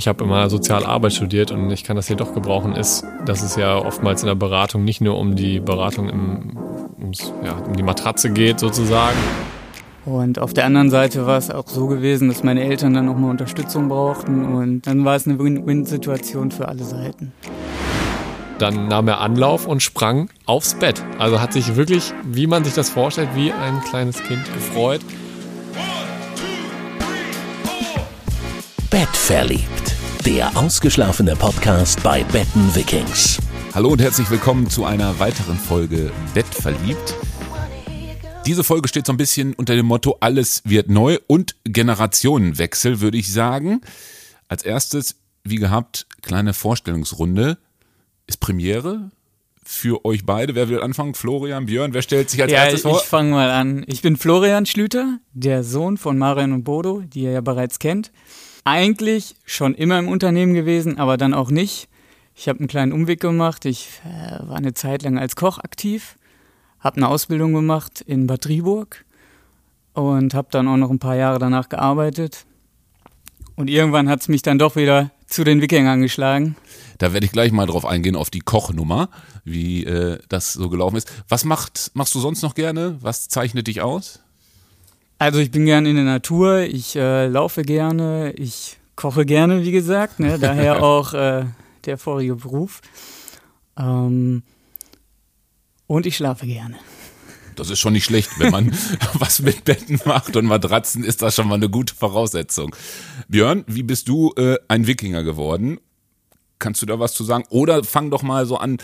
ich habe immer Sozialarbeit studiert und ich kann das hier doch gebrauchen, ist, dass es ja oftmals in der Beratung nicht nur um die Beratung im, ums, ja, um die Matratze geht sozusagen. Und auf der anderen Seite war es auch so gewesen, dass meine Eltern dann nochmal Unterstützung brauchten und dann war es eine Win-Win-Situation für alle Seiten. Dann nahm er Anlauf und sprang aufs Bett. Also hat sich wirklich, wie man sich das vorstellt, wie ein kleines Kind gefreut. Bett verliebt. Der ausgeschlafene Podcast bei Betten Vikings. Hallo und herzlich willkommen zu einer weiteren Folge Bett verliebt. Diese Folge steht so ein bisschen unter dem Motto Alles wird neu und Generationenwechsel, würde ich sagen. Als erstes, wie gehabt, kleine Vorstellungsrunde. Ist Premiere für euch beide. Wer will anfangen? Florian, Björn, wer stellt sich als ja, erstes vor? ich fange mal an. Ich bin Florian Schlüter, der Sohn von Marian und Bodo, die ihr ja bereits kennt eigentlich schon immer im Unternehmen gewesen, aber dann auch nicht. Ich habe einen kleinen Umweg gemacht. Ich äh, war eine Zeit lang als Koch aktiv, habe eine Ausbildung gemacht in Bad Driburg und habe dann auch noch ein paar Jahre danach gearbeitet. Und irgendwann hat es mich dann doch wieder zu den Wikingern geschlagen. Da werde ich gleich mal drauf eingehen, auf die Kochnummer, wie äh, das so gelaufen ist. Was macht, machst du sonst noch gerne? Was zeichnet dich aus? Also ich bin gerne in der Natur, ich äh, laufe gerne, ich koche gerne, wie gesagt, ne? daher auch äh, der vorige Beruf. Ähm, und ich schlafe gerne. Das ist schon nicht schlecht, wenn man was mit Betten macht und Matratzen, ist das schon mal eine gute Voraussetzung. Björn, wie bist du äh, ein Wikinger geworden? Kannst du da was zu sagen? Oder fang doch mal so an,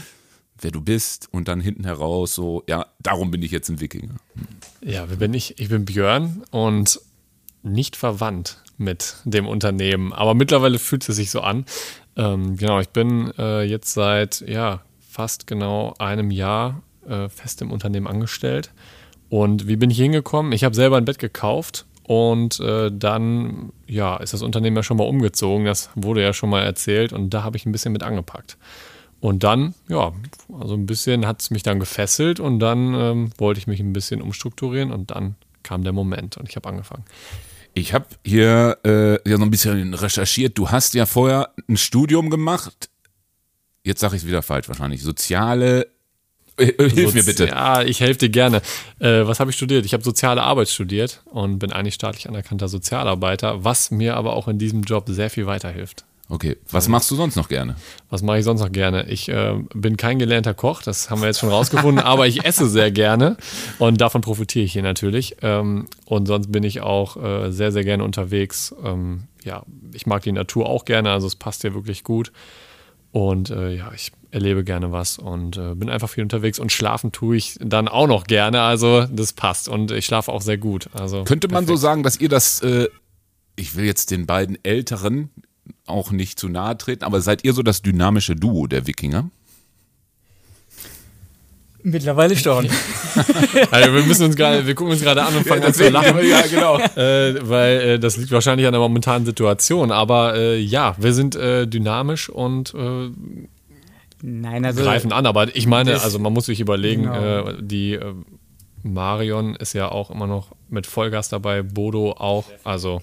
wer du bist und dann hinten heraus so, ja, darum bin ich jetzt ein Wikinger. Ja, wer bin ich? Ich bin Björn und nicht verwandt mit dem Unternehmen, aber mittlerweile fühlt es sich so an. Ähm, genau, ich bin äh, jetzt seit ja fast genau einem Jahr äh, fest im Unternehmen angestellt. Und wie bin ich hingekommen? Ich habe selber ein Bett gekauft und äh, dann ja ist das Unternehmen ja schon mal umgezogen. Das wurde ja schon mal erzählt und da habe ich ein bisschen mit angepackt. Und dann, ja, also ein bisschen hat es mich dann gefesselt und dann ähm, wollte ich mich ein bisschen umstrukturieren und dann kam der Moment und ich habe angefangen. Ich habe hier äh, ja so ein bisschen recherchiert. Du hast ja vorher ein Studium gemacht. Jetzt sage ich es wieder falsch wahrscheinlich. Soziale äh, äh, Hilf mir bitte. Ja, ich helfe dir gerne. Äh, was habe ich studiert? Ich habe soziale Arbeit studiert und bin eigentlich staatlich anerkannter Sozialarbeiter, was mir aber auch in diesem Job sehr viel weiterhilft. Okay, was machst du sonst noch gerne? Was mache ich sonst noch gerne? Ich äh, bin kein gelernter Koch, das haben wir jetzt schon rausgefunden, aber ich esse sehr gerne und davon profitiere ich hier natürlich. Ähm, und sonst bin ich auch äh, sehr, sehr gerne unterwegs. Ähm, ja, ich mag die Natur auch gerne, also es passt hier wirklich gut. Und äh, ja, ich erlebe gerne was und äh, bin einfach viel unterwegs und schlafen tue ich dann auch noch gerne, also das passt und ich schlafe auch sehr gut. Also Könnte man perfekt. so sagen, dass ihr das äh, ich will jetzt den beiden Älteren auch nicht zu nahe treten, aber seid ihr so das dynamische Duo der Wikinger? Mittlerweile schon. also wir müssen uns gerade, wir gucken uns gerade an und fangen ja, an zu lachen. Ja, genau. Äh, weil äh, das liegt wahrscheinlich an der momentanen Situation. Aber äh, ja, wir sind äh, dynamisch und äh, Nein, also, greifen an. Aber ich meine, also man muss sich überlegen, genau. Äh, die Marion ist ja auch immer noch mit Vollgas dabei, Bodo auch. Also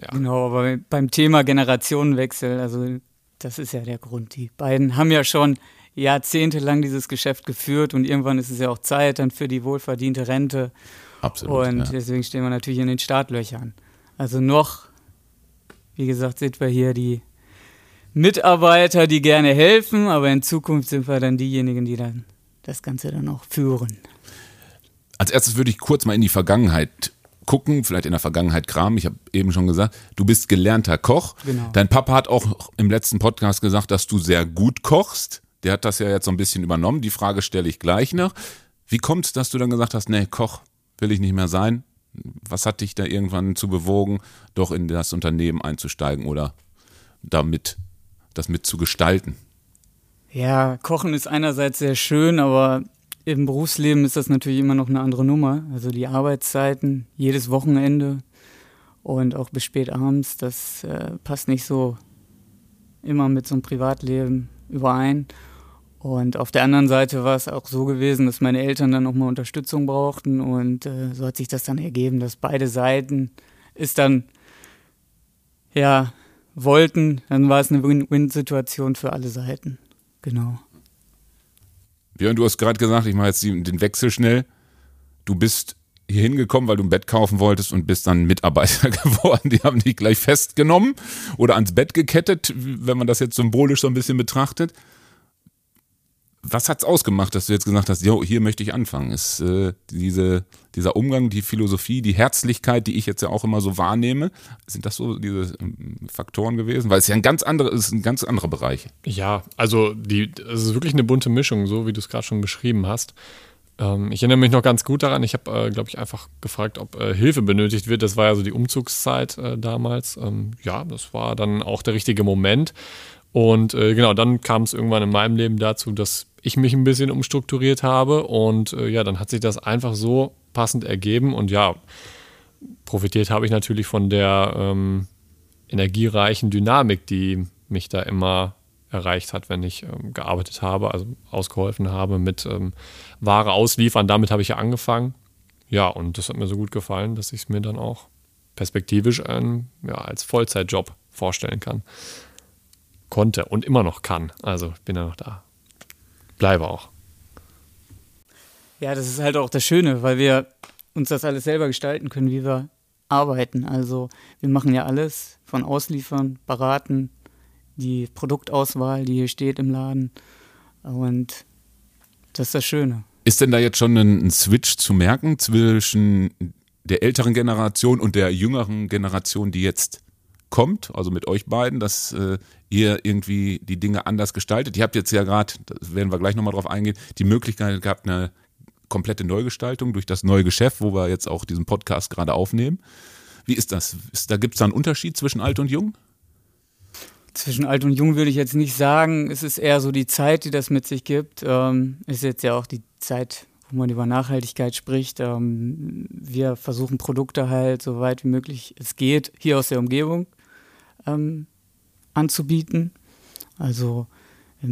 ja. Genau, aber beim Thema Generationenwechsel, also das ist ja der Grund. Die beiden haben ja schon jahrzehntelang dieses Geschäft geführt und irgendwann ist es ja auch Zeit dann für die wohlverdiente Rente. Absolut. Und ja. deswegen stehen wir natürlich in den Startlöchern. Also noch, wie gesagt, sind wir hier die Mitarbeiter, die gerne helfen, aber in Zukunft sind wir dann diejenigen, die dann das Ganze dann auch führen. Als erstes würde ich kurz mal in die Vergangenheit gucken, vielleicht in der Vergangenheit kramen. Ich habe eben schon gesagt, du bist gelernter Koch. Genau. Dein Papa hat auch im letzten Podcast gesagt, dass du sehr gut kochst. Der hat das ja jetzt so ein bisschen übernommen. Die Frage stelle ich gleich noch. Wie kommt es, dass du dann gesagt hast, nee, Koch will ich nicht mehr sein? Was hat dich da irgendwann zu bewogen, doch in das Unternehmen einzusteigen oder damit das mit zu gestalten? Ja, Kochen ist einerseits sehr schön, aber im Berufsleben ist das natürlich immer noch eine andere Nummer. Also die Arbeitszeiten, jedes Wochenende und auch bis spät abends, das äh, passt nicht so immer mit so einem Privatleben überein. Und auf der anderen Seite war es auch so gewesen, dass meine Eltern dann nochmal Unterstützung brauchten und äh, so hat sich das dann ergeben, dass beide Seiten es dann ja wollten, dann war es eine Win-Win-Situation für alle Seiten. Genau. Björn, du hast gerade gesagt, ich mache jetzt den Wechsel schnell. Du bist hier hingekommen, weil du ein Bett kaufen wolltest und bist dann Mitarbeiter geworden. Die haben dich gleich festgenommen oder ans Bett gekettet, wenn man das jetzt symbolisch so ein bisschen betrachtet. Was hat's ausgemacht, dass du jetzt gesagt hast, jo, hier möchte ich anfangen? Ist äh, diese, dieser Umgang, die Philosophie, die Herzlichkeit, die ich jetzt ja auch immer so wahrnehme, sind das so diese ähm, Faktoren gewesen? Weil es ja ein ganz anderer, ist ein ganz anderer Bereich. Ja, also die, es ist wirklich eine bunte Mischung, so wie du es gerade schon beschrieben hast. Ähm, ich erinnere mich noch ganz gut daran. Ich habe, äh, glaube ich, einfach gefragt, ob äh, Hilfe benötigt wird. Das war ja so die Umzugszeit äh, damals. Ähm, ja, das war dann auch der richtige Moment. Und äh, genau, dann kam es irgendwann in meinem Leben dazu, dass ich mich ein bisschen umstrukturiert habe. Und äh, ja, dann hat sich das einfach so passend ergeben. Und ja, profitiert habe ich natürlich von der ähm, energiereichen Dynamik, die mich da immer erreicht hat, wenn ich ähm, gearbeitet habe, also ausgeholfen habe mit ähm, Ware ausliefern. Damit habe ich ja angefangen. Ja, und das hat mir so gut gefallen, dass ich es mir dann auch perspektivisch ähm, ja, als Vollzeitjob vorstellen kann. Konnte und immer noch kann. Also ich bin ja noch da. Bleibe auch. Ja, das ist halt auch das Schöne, weil wir uns das alles selber gestalten können, wie wir arbeiten. Also wir machen ja alles von Ausliefern, beraten, die Produktauswahl, die hier steht im Laden. Und das ist das Schöne. Ist denn da jetzt schon ein, Switch zu merken zwischen der älteren Generation und der jüngeren Generation, die jetzt kommt, also mit euch beiden, dass äh, ihr irgendwie die Dinge anders gestaltet? Ihr habt jetzt ja gerade, werden wir gleich nochmal drauf eingehen, die Möglichkeit gehabt, eine komplette Neugestaltung durch das neue Geschäft, wo wir jetzt auch diesen Podcast gerade aufnehmen. Wie ist das? Ist, da gibt es da einen Unterschied zwischen alt und jung? Zwischen alt und jung würde ich jetzt nicht sagen. Es ist eher so die Zeit, die das mit sich gibt. Ähm, ist jetzt ja auch die Zeit, wo man über Nachhaltigkeit spricht. Ähm, wir versuchen Produkte halt so weit wie möglich es geht, hier aus der Umgebung ähm, anzubieten. Also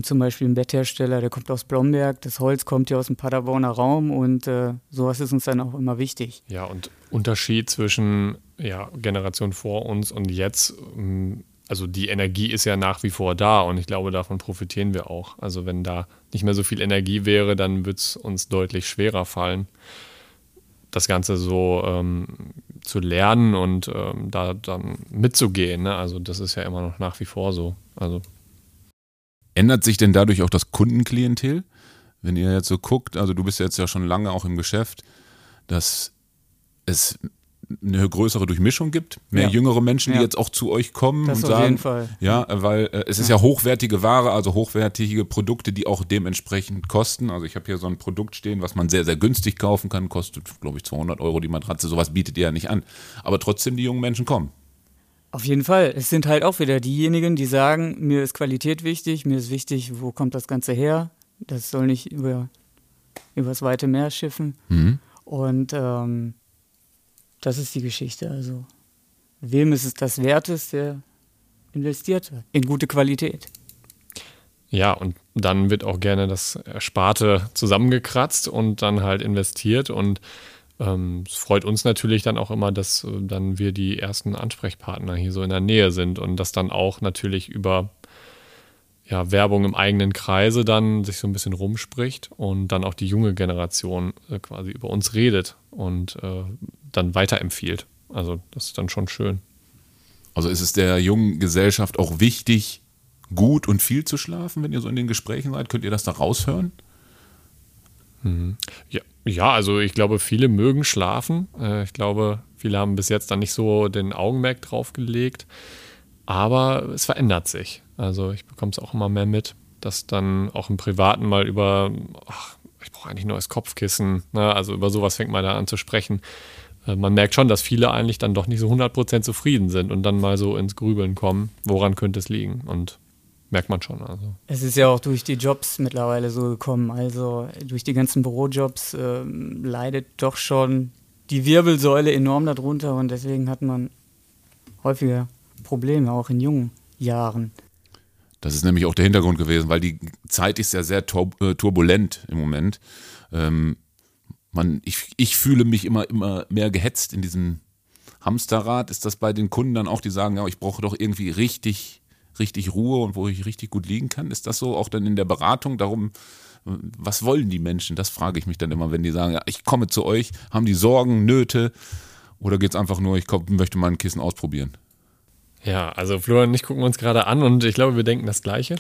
zum Beispiel ein Betthersteller, der kommt aus Blomberg, das Holz kommt ja aus dem Paderborner Raum und äh, sowas ist uns dann auch immer wichtig. Ja, und Unterschied zwischen ja, Generation vor uns und jetzt ähm, also die Energie ist ja nach wie vor da und ich glaube, davon profitieren wir auch. Also wenn da nicht mehr so viel Energie wäre, dann wird es uns deutlich schwerer fallen, das Ganze so ähm, zu lernen und ähm, da dann mitzugehen. Ne? Also das ist ja immer noch nach wie vor so. Also Ändert sich denn dadurch auch das Kundenklientel? Wenn ihr jetzt so guckt, also du bist jetzt ja schon lange auch im Geschäft, dass es eine größere Durchmischung gibt, mehr ja. jüngere Menschen, die jetzt auch zu euch kommen das und auf sagen, jeden Fall. ja, weil äh, es ist ja. ja hochwertige Ware, also hochwertige Produkte, die auch dementsprechend kosten. Also ich habe hier so ein Produkt stehen, was man sehr, sehr günstig kaufen kann, kostet, glaube ich, 200 Euro die Matratze. Sowas bietet ihr ja nicht an. Aber trotzdem die jungen Menschen kommen. Auf jeden Fall. Es sind halt auch wieder diejenigen, die sagen, mir ist Qualität wichtig, mir ist wichtig, wo kommt das Ganze her. Das soll nicht über übers weite Meer schiffen. Mhm. Und ähm, das ist die Geschichte. Also, wem ist es das wert ist, der investiert in gute Qualität. Ja, und dann wird auch gerne das Ersparte zusammengekratzt und dann halt investiert. Und ähm, es freut uns natürlich dann auch immer, dass äh, dann wir die ersten Ansprechpartner hier so in der Nähe sind und das dann auch natürlich über ja, Werbung im eigenen Kreise dann sich so ein bisschen rumspricht und dann auch die junge Generation äh, quasi über uns redet und äh, dann weiterempfiehlt. Also das ist dann schon schön. Also ist es der jungen Gesellschaft auch wichtig, gut und viel zu schlafen, wenn ihr so in den Gesprächen seid? Könnt ihr das da raushören? Mhm. Ja, ja, also ich glaube, viele mögen schlafen. Äh, ich glaube, viele haben bis jetzt dann nicht so den Augenmerk drauf gelegt. Aber es verändert sich. Also ich bekomme es auch immer mehr mit, dass dann auch im Privaten mal über, ach, ich brauche eigentlich ein neues Kopfkissen. Ne? Also über sowas fängt man da an zu sprechen. Äh, man merkt schon, dass viele eigentlich dann doch nicht so 100% zufrieden sind und dann mal so ins Grübeln kommen, woran könnte es liegen. Und merkt man schon. Also. Es ist ja auch durch die Jobs mittlerweile so gekommen. Also durch die ganzen Bürojobs äh, leidet doch schon die Wirbelsäule enorm darunter und deswegen hat man häufiger Probleme, auch in jungen Jahren. Das ist nämlich auch der Hintergrund gewesen, weil die Zeit ist ja sehr äh, turbulent im Moment. Ähm, man, ich, ich fühle mich immer, immer mehr gehetzt in diesem Hamsterrad? Ist das bei den Kunden dann auch, die sagen, ja, ich brauche doch irgendwie richtig, richtig Ruhe und wo ich richtig gut liegen kann? Ist das so auch dann in der Beratung? Darum, was wollen die Menschen? Das frage ich mich dann immer, wenn die sagen, ja, ich komme zu euch, haben die Sorgen, Nöte oder geht es einfach nur, ich komm, möchte mal ein Kissen ausprobieren? Ja, also Florian und ich gucken uns gerade an und ich glaube, wir denken das Gleiche.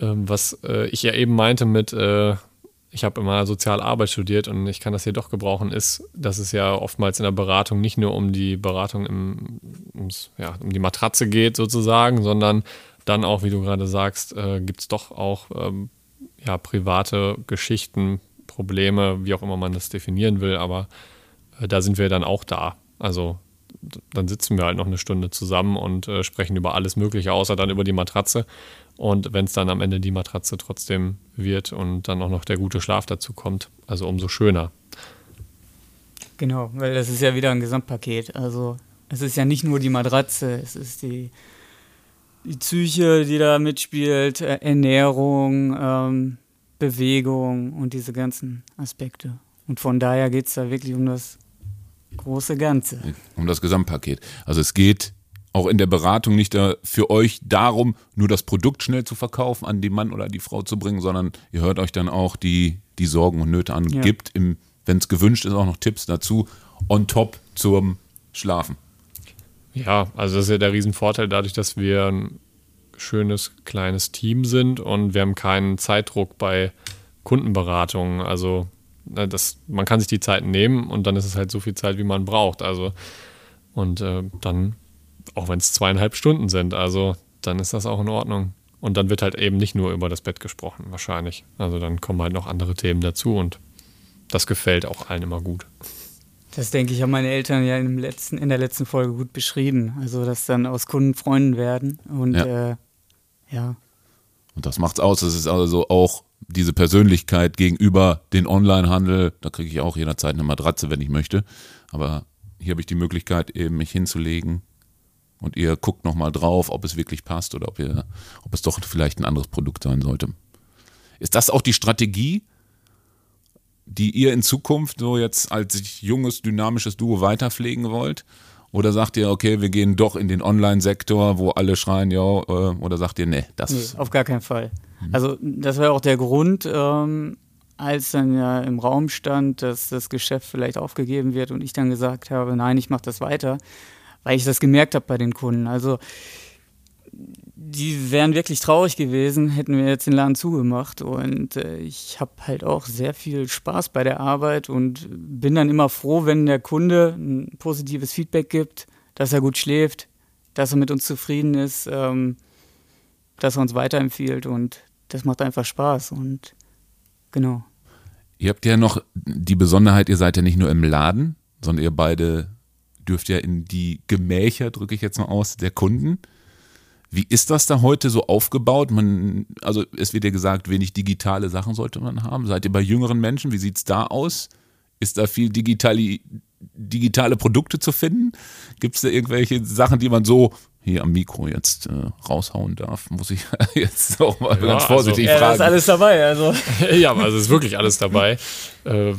Ähm, was äh, ich ja eben meinte mit, äh, ich habe immer Sozialarbeit studiert und ich kann das hier doch gebrauchen, ist, dass es ja oftmals in der Beratung nicht nur um die Beratung im, ums, ja, um die Matratze geht sozusagen, sondern dann auch, wie du gerade sagst, äh, gibt es doch auch ähm, ja, private Geschichten, Probleme, wie auch immer man das definieren will, aber äh, da sind wir dann auch da. Also dann sitzen wir halt noch eine Stunde zusammen und äh, sprechen über alles Mögliche, außer dann über die Matratze. Und wenn es dann am Ende die Matratze trotzdem wird und dann auch noch der gute Schlaf dazu kommt, also umso schöner. Genau, weil das ist ja wieder ein Gesamtpaket. Also es ist ja nicht nur die Matratze, es ist die, die Psyche, die da mitspielt, äh, Ernährung, ähm, Bewegung und diese ganzen Aspekte. Und von daher geht es da wirklich um das große Ganze. Um das Gesamtpaket. Also es geht auch in der Beratung nicht für euch darum, nur das Produkt schnell zu verkaufen, an den Mann oder die Frau zu bringen, sondern ihr hört euch dann auch die, die Sorgen und Nöte an. Ja. Gibt, wenn es gewünscht ist, auch noch Tipps dazu, on top zum Schlafen. Ja, also das ist ja der Riesenvorteil dadurch, dass wir ein schönes kleines Team sind und wir haben keinen Zeitdruck bei Kundenberatungen. Also das, man kann sich die Zeit nehmen und dann ist es halt so viel Zeit, wie man braucht. Also, und äh, dann, auch wenn es zweieinhalb Stunden sind, also dann ist das auch in Ordnung. Und dann wird halt eben nicht nur über das Bett gesprochen, wahrscheinlich. Also dann kommen halt noch andere Themen dazu und das gefällt auch allen immer gut. Das denke ich, haben meine Eltern ja im letzten, in der letzten Folge gut beschrieben. Also, dass dann aus Kunden Freunden werden und ja. Äh, ja. Und das macht's aus. Es ist also auch diese Persönlichkeit gegenüber den Onlinehandel, da kriege ich auch jederzeit eine Matratze, wenn ich möchte. Aber hier habe ich die Möglichkeit, eben mich hinzulegen und ihr guckt nochmal drauf, ob es wirklich passt oder ob, ihr, ob es doch vielleicht ein anderes Produkt sein sollte. Ist das auch die Strategie, die ihr in Zukunft so jetzt als junges, dynamisches Duo weiterpflegen wollt? Oder sagt ihr, okay, wir gehen doch in den Online-Sektor, wo alle schreien, ja, äh, oder sagt ihr, nee, das. Nee, auf gar keinen Fall. Also das war auch der Grund, ähm, als dann ja im Raum stand, dass das Geschäft vielleicht aufgegeben wird und ich dann gesagt habe, nein, ich mache das weiter, weil ich das gemerkt habe bei den Kunden. Also die wären wirklich traurig gewesen, hätten wir jetzt den Laden zugemacht. Und äh, ich habe halt auch sehr viel Spaß bei der Arbeit und bin dann immer froh, wenn der Kunde ein positives Feedback gibt, dass er gut schläft, dass er mit uns zufrieden ist, ähm, dass er uns weiterempfiehlt. Und das macht einfach Spaß und genau. Ihr habt ja noch die Besonderheit, ihr seid ja nicht nur im Laden, sondern ihr beide dürft ja in die Gemächer, drücke ich jetzt mal aus, der Kunden. Wie ist das da heute so aufgebaut? Man, also es wird ja gesagt, wenig digitale Sachen sollte man haben. Seid ihr bei jüngeren Menschen? Wie sieht es da aus? Ist da viel digitale, digitale Produkte zu finden? Gibt es da irgendwelche Sachen, die man so hier am Mikro jetzt äh, raushauen darf, muss ich jetzt auch mal ja, ganz vorsichtig also, fragen. Ja, ist alles dabei. Also. ja, also ist wirklich alles dabei. äh,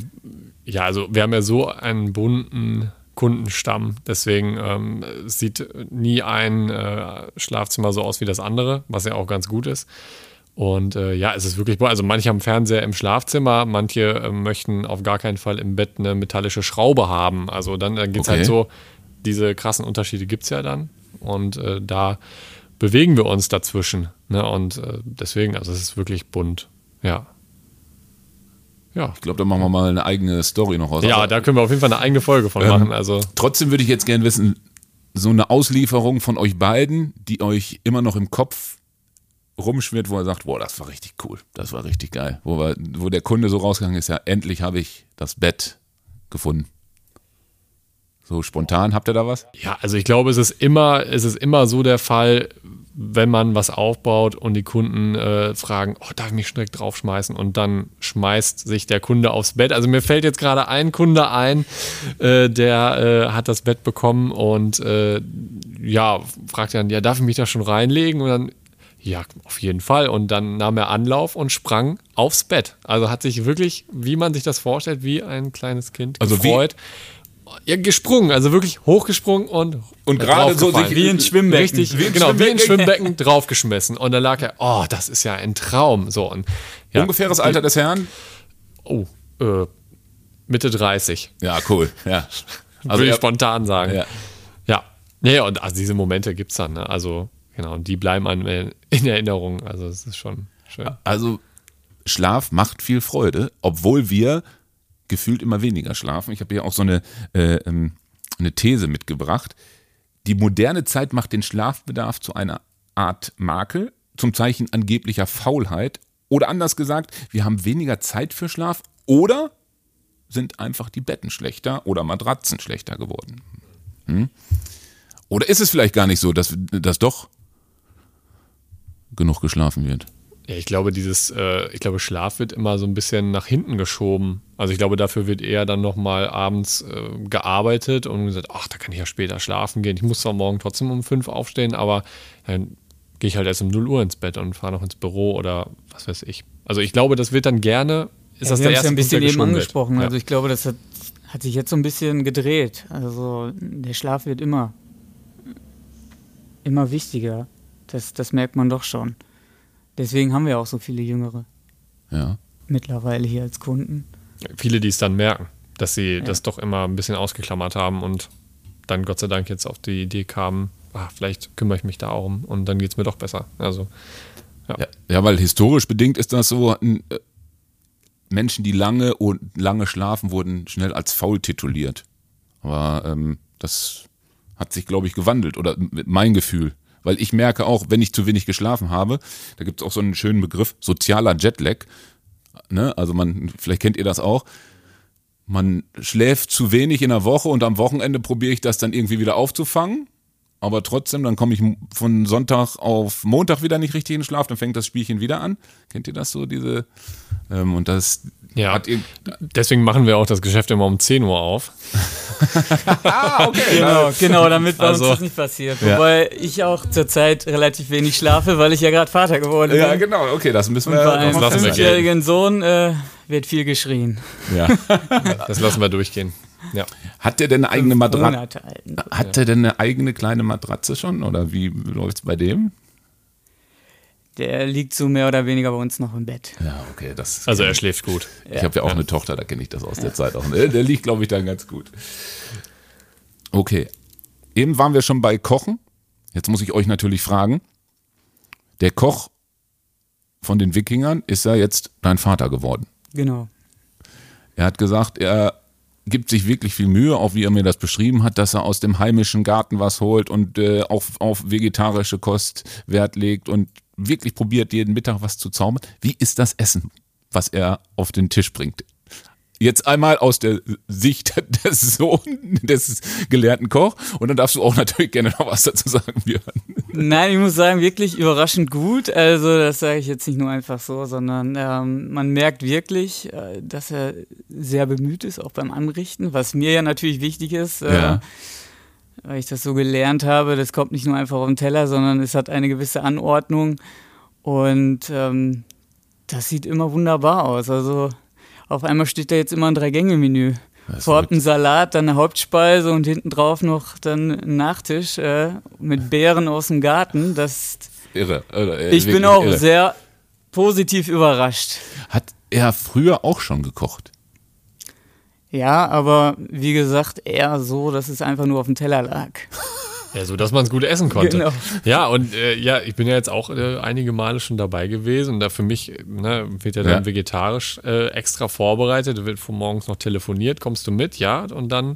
ja, also wir haben ja so einen bunten Kundenstamm, deswegen ähm, sieht nie ein äh, Schlafzimmer so aus wie das andere, was ja auch ganz gut ist. Und äh, ja, es ist wirklich, also manche haben Fernseher im Schlafzimmer, manche äh, möchten auf gar keinen Fall im Bett eine metallische Schraube haben. Also dann, dann geht es halt okay. halt so, diese krassen Unterschiede gibt es ja dann. Und äh, da bewegen wir uns dazwischen. Ne? Und äh, deswegen, also es ist wirklich bunt. Ja. Ja. Ich glaube, da machen wir mal eine eigene Story noch aus. Ja, also, da können wir auf jeden Fall eine eigene Folge von ähm, machen. Also. Trotzdem würde ich jetzt gerne wissen, so eine Auslieferung von euch beiden, die euch immer noch im Kopf rumschwirrt, wo er sagt, boah, das war richtig cool, das war richtig geil. Wo, wir, wo der Kunde so rausgegangen ist, ja, endlich habe ich das Bett gefunden. So spontan, habt ihr da was? Ja, also ich glaube, es ist immer, es ist immer so der Fall, wenn man was aufbaut und die Kunden äh, fragen, oh, darf ich mich direkt draufschmeißen? Und dann schmeißt sich der Kunde aufs Bett. Also mir fällt jetzt gerade ein Kunde ein, äh, der äh, hat das Bett bekommen und äh, ja, fragt dann, ja, darf ich mich da schon reinlegen? Und dann, ja, auf jeden Fall. Und dann nahm er Anlauf und sprang aufs Bett. Also hat sich wirklich, wie man sich das vorstellt, wie ein kleines Kind also gefreut. Wie? Ja, gesprungen, also wirklich hochgesprungen und Und gerade so sich- Wie ein Schwimmbecken. Richtig, Wie genau, wie ein Schwimmbecken. Draufgeschmissen. Und dann lag er, oh, das ist ja ein Traum. So, und ja, Ungefähres Alter des Herrn? oh, äh, Mitte 30. Ja, cool. Ja. Also würde ich spontan sagen. Ja. Ja. Ja, ja, und also diese Momente gibt es dann. Ne? Also, genau, und die bleiben einem in Erinnerung. Also, es ist schon schön. Also Schlaf macht viel Freude, obwohl wir gefühlt immer weniger schlafen. Ich habe hier auch so eine, äh, ähm, eine These mitgebracht. Die moderne Zeit macht den Schlafbedarf zu einer Art Makel, zum Zeichen angeblicher Faulheit. Oder anders gesagt, wir haben weniger Zeit für Schlaf oder sind einfach die Betten schlechter oder Matratzen schlechter geworden. Hm? Oder ist es vielleicht gar nicht so, dass, dass doch genug geschlafen wird? Ja, ich glaube, dieses, äh, ich glaube, Schlaf wird immer so ein bisschen nach hinten geschoben. Also ich glaube, dafür wird eher dann nochmal abends äh, gearbeitet und gesagt, ach, da kann ich ja später schlafen gehen. Ich muss zwar morgen trotzdem um fünf aufstehen, aber dann gehe ich halt erst um 0 Uhr ins Bett und fahre noch ins Büro oder was weiß ich. Also ich glaube, das wird dann gerne, ist das wir der erste ja ein bisschen Punkt, eben angesprochen. Ja. Also ich glaube, das hat, hat sich jetzt so ein bisschen gedreht. Also der Schlaf wird immer, immer wichtiger. Das, das merkt man doch schon. Deswegen haben wir auch so viele Jüngere Ja. mittlerweile hier als Kunden. Viele, die es dann merken, dass sie das doch immer ein bisschen ausgeklammert haben und dann Gott sei Dank jetzt auf die Idee kamen, ah, vielleicht kümmere ich mich da auch um und dann geht es mir doch besser. Also Ja, ja, weil historisch bedingt ist das so, n- äh, Menschen, die lange und lange schlafen, wurden schnell als faul tituliert. Aber ähm, das hat sich, glaube ich, gewandelt oder mein Gefühl. Weil ich merke auch, wenn ich zu wenig geschlafen habe, da gibt es auch so einen schönen Begriff, sozialer Jetlag. Ne? Also man, vielleicht kennt ihr das auch. Man schläft zu wenig in der Woche und am Wochenende probiere ich das dann irgendwie wieder aufzufangen. Aber trotzdem, dann komme ich von Sonntag auf Montag wieder nicht richtig in den Schlaf, dann fängt das Spielchen wieder an. Kennt ihr das so, diese? Ähm, und das Ja, hat ihr. deswegen machen wir auch das Geschäft immer um 10 Uhr auf. Ah, okay. Genau, genau, damit bei Also- uns das nicht passiert. Ja. Wobei ich auch zurzeit relativ wenig schlafe, weil ich ja gerade Vater geworden bin. Ja, genau, okay, das müssen Und wir. bei einem fünfjährigen Sohn äh, wird viel geschrien. Ja. Das lassen wir durchgehen. Ja. Hat der denn eine eigene Matratze? Hat der denn eine eigene kleine Matratze schon? Oder wie läuft's bei dem? Der liegt so mehr oder weniger bei uns noch im Bett. Ja, okay, das. Also er schläft gut. Ich habe ja auch eine Tochter, da kenne ich das aus der Zeit auch. Der liegt, glaube ich, dann ganz gut. Okay. Eben waren wir schon bei Kochen. Jetzt muss ich euch natürlich fragen. Der Koch von den Wikingern ist ja jetzt dein Vater geworden. Genau. Er hat gesagt, er gibt sich wirklich viel Mühe, auch wie er mir das beschrieben hat, dass er aus dem heimischen Garten was holt und äh, auf, auf vegetarische Kost Wert legt und wirklich probiert, jeden Mittag was zu zaubern. Wie ist das Essen, was er auf den Tisch bringt? Jetzt einmal aus der Sicht des Sohns, des gelernten Koch und dann darfst du auch natürlich gerne noch was dazu sagen, Björn. Nein, ich muss sagen, wirklich überraschend gut. Also das sage ich jetzt nicht nur einfach so, sondern ähm, man merkt wirklich, äh, dass er sehr bemüht ist, auch beim Anrichten, was mir ja natürlich wichtig ist. Äh, Ja. Weil ich das so gelernt habe, das kommt nicht nur einfach auf den Teller, sondern es hat eine gewisse Anordnung und ähm, das sieht immer wunderbar aus. Also auf einmal steht da jetzt immer ein Drei-Gänge-Menü. Vorab ein Salat, dann eine Hauptspeise und hinten drauf noch dann ein Nachtisch äh, mit Beeren aus dem Garten. Das, Irre. irre ich bin auch irre. sehr positiv überrascht. Hat er früher auch schon gekocht? Ja, aber wie gesagt, eher so, dass es einfach nur auf dem Teller lag. Ja, so dass man es gut essen konnte. Genau. Ja, und äh, ja, ich bin ja jetzt auch äh, einige Male schon dabei gewesen. Und da für mich ne, wird ja dann Ja. vegetarisch äh, extra vorbereitet. Da wird von morgens noch telefoniert, kommst du mit, ja, und dann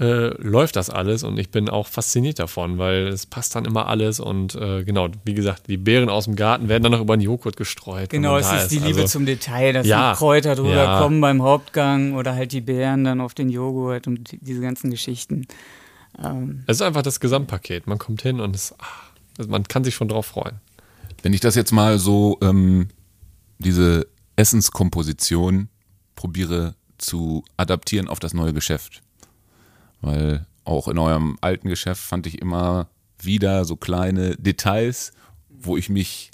äh, läuft das alles. Und ich bin auch fasziniert davon, weil es passt dann immer alles. Und äh, genau, wie gesagt, die Beeren aus dem Garten werden dann noch über den Joghurt gestreut. Genau, es da ist die Liebe Also, zum Detail, dass Ja. die Kräuter drüber Ja. kommen beim Hauptgang oder halt die Beeren dann auf den Joghurt und die- diese ganzen Geschichten. Ähm, Es ist einfach das Gesamtpaket. Man kommt hin und es, ah, man kann sich schon drauf freuen. Wenn ich das jetzt mal so, ähm, diese Essenskomposition probiere zu adaptieren auf das neue Geschäft. Weil auch in eurem alten Geschäft fand ich immer wieder so kleine Details, wo ich mich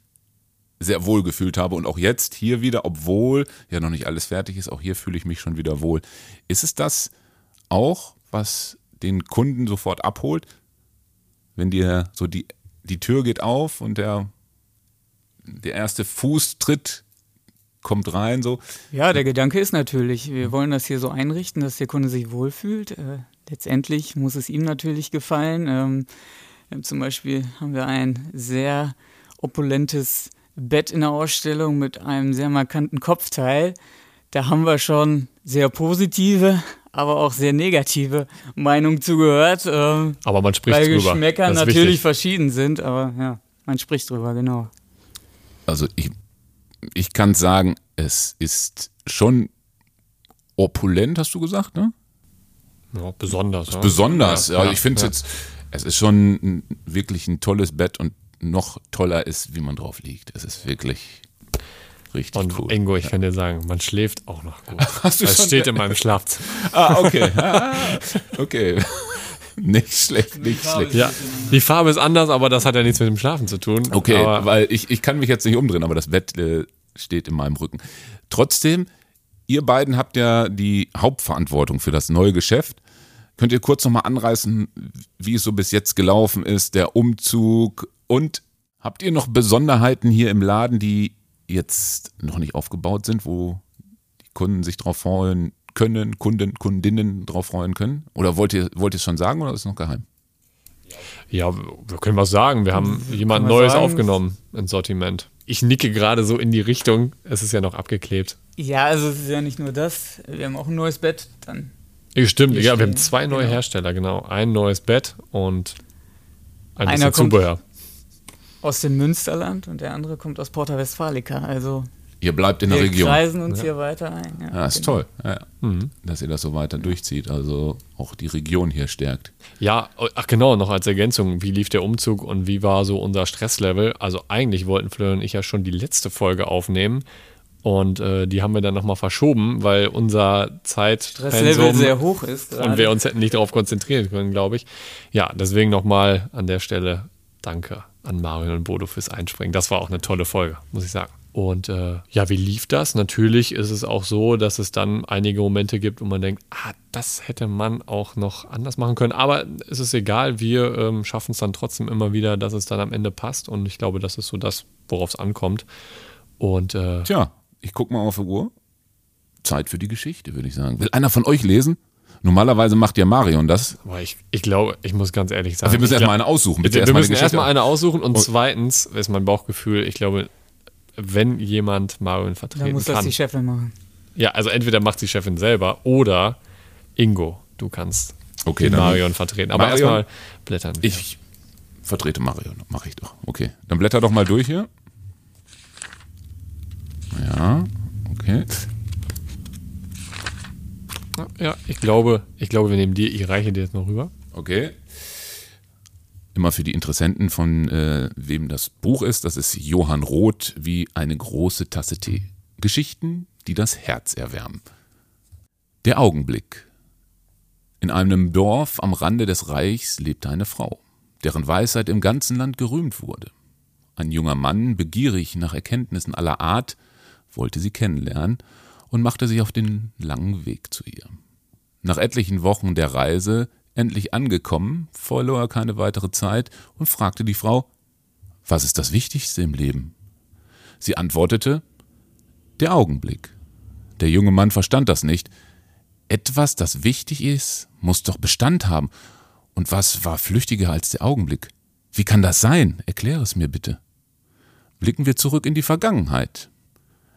sehr wohl gefühlt habe. Und auch jetzt hier wieder, obwohl ja noch nicht alles fertig ist, auch hier fühle ich mich schon wieder wohl. Ist es das auch, was den Kunden sofort abholt? Wenn dir so die, die Tür geht auf und der, der erste Fußtritt kommt rein, so. Ja, der Gedanke ist natürlich, wir wollen das hier so einrichten, dass der Kunde sich wohlfühlt. Äh, letztendlich muss es ihm natürlich gefallen. Ähm, zum Beispiel haben wir ein sehr opulentes Bett in der Ausstellung mit einem sehr markanten Kopfteil. Da haben wir schon sehr positive, aber auch sehr negative Meinungen zugehört. Ähm, aber man spricht weil drüber. Weil Geschmäcker natürlich wichtig. verschieden sind, aber ja, man spricht drüber, genau. Also ich, ich kann sagen, es ist schon opulent, hast du gesagt, ne? Ja, besonders. Ja. Besonders, ja. ja ich finde es jetzt, es ist schon ein, wirklich ein tolles Bett und noch toller ist, wie man drauf liegt. Es ist wirklich richtig und cool. Ingo, ich kann dir sagen, man schläft auch noch gut. Hast du das schon steht in meinem Schlafzimmer. Ah, okay. Ah, okay. Nicht schlecht, nicht schlecht. Ja, die Farbe ist anders, aber das hat ja nichts mit dem Schlafen zu tun. Okay, weil ich, ich kann mich jetzt nicht umdrehen, aber das Bett äh, steht in meinem Rücken. Trotzdem, ihr beiden habt ja die Hauptverantwortung für das neue Geschäft. Könnt ihr kurz nochmal anreißen, wie es so bis jetzt gelaufen ist, der Umzug und habt ihr noch Besonderheiten hier im Laden, die jetzt noch nicht aufgebaut sind, wo die Kunden sich drauf freuen können, Kunden, Kundinnen drauf freuen können? Oder wollt ihr, wollt ihr es schon sagen oder ist es noch geheim? Ja, wir können was sagen. Wir haben jemand Neues sagen? aufgenommen ins Sortiment. Ich nicke gerade so in die Richtung. Es ist ja noch abgeklebt. Ja, also es ist ja nicht nur das. Wir haben auch ein neues Bett dann. Ja, stimmt, ja, wir haben zwei neue genau. Hersteller, genau. Ein neues Bett und ein Einer bisschen Zubehör. Aus dem Münsterland und der andere kommt aus Porta Westfalica. Also Ihr bleibt in der Region. Wir kreisen uns ja. hier weiter ein. Ja, ja ist genau. toll, ja, mhm. dass ihr das so weiter durchzieht, also auch die Region hier stärkt. Ja, ach genau, noch als Ergänzung, wie lief der Umzug und wie war so unser Stresslevel? Also eigentlich wollten Florian und ich ja schon die letzte Folge aufnehmen und äh, die haben wir dann nochmal verschoben, weil unser Zeitlevel sehr hoch ist. Gerade. Und wir uns hätten nicht darauf konzentrieren können, glaube ich. Ja, deswegen nochmal an der Stelle Danke an Mario und Bodo fürs Einspringen. Das war auch eine tolle Folge, muss ich sagen. Und äh, ja, wie lief das? Natürlich ist es auch so, dass es dann einige Momente gibt, wo man denkt, ah, das hätte man auch noch anders machen können. Aber es ist egal, wir ähm, schaffen es dann trotzdem immer wieder, dass es dann am Ende passt. Und ich glaube, das ist so das, worauf es ankommt. Und äh, tja, ich gucke mal auf die Uhr. Zeit für die Geschichte, würde ich sagen. Will einer von euch lesen? Normalerweise macht ja Marion das. Aber ich, ich glaube, ich muss ganz ehrlich sagen. Also wir müssen erstmal eine aussuchen. Bitte wir erst müssen erstmal eine aussuchen und, und zweitens ist mein Bauchgefühl, ich glaube, wenn jemand Marion vertreten kann. Dann muss das die Chefin machen. Ja, also entweder macht die Chefin selber oder Ingo, du kannst okay, Marion vertreten. Aber erstmal blättern wir. Ich vertrete Marion, mache ich doch. Okay, dann blätter doch mal durch hier. Ja, okay. Ja, ich glaube, ich glaube, wir nehmen die, ich reiche dir jetzt noch rüber. Okay immer für die Interessenten von äh, wem das Buch ist. Das ist Johann Roth wie eine große Tasse Tee. Geschichten, die das Herz erwärmen. Der Augenblick. In einem Dorf am Rande des Reichs lebte eine Frau, deren Weisheit im ganzen Land gerühmt wurde. Ein junger Mann, begierig nach Erkenntnissen aller Art, wollte sie kennenlernen und machte sich auf den langen Weg zu ihr. Nach etlichen Wochen der Reise Endlich angekommen, verlor er keine weitere Zeit und fragte die Frau, was ist das Wichtigste im Leben? Sie antwortete, der Augenblick. Der junge Mann verstand das nicht. Etwas, das wichtig ist, muss doch Bestand haben. Und was war flüchtiger als der Augenblick? Wie kann das sein? Erkläre es mir bitte. Blicken wir zurück in die Vergangenheit.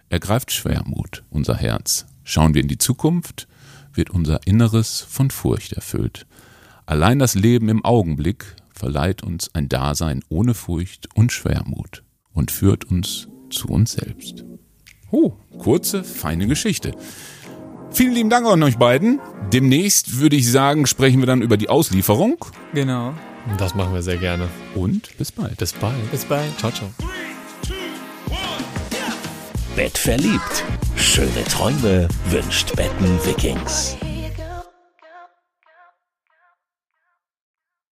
Ergreift Schwermut unser Herz. Schauen wir in die Zukunft, wird unser Inneres von Furcht erfüllt. Allein das Leben im Augenblick verleiht uns ein Dasein ohne Furcht und Schwermut und führt uns zu uns selbst. Oh, kurze, feine Geschichte. Vielen lieben Dank an euch beiden. Demnächst würde ich sagen, sprechen wir dann über die Auslieferung. Genau. Das machen wir sehr gerne. Und bis bald. Bis bald. Bis bald. Ciao, ciao. Bett verliebt. Schöne Träume wünscht Betten Vikings.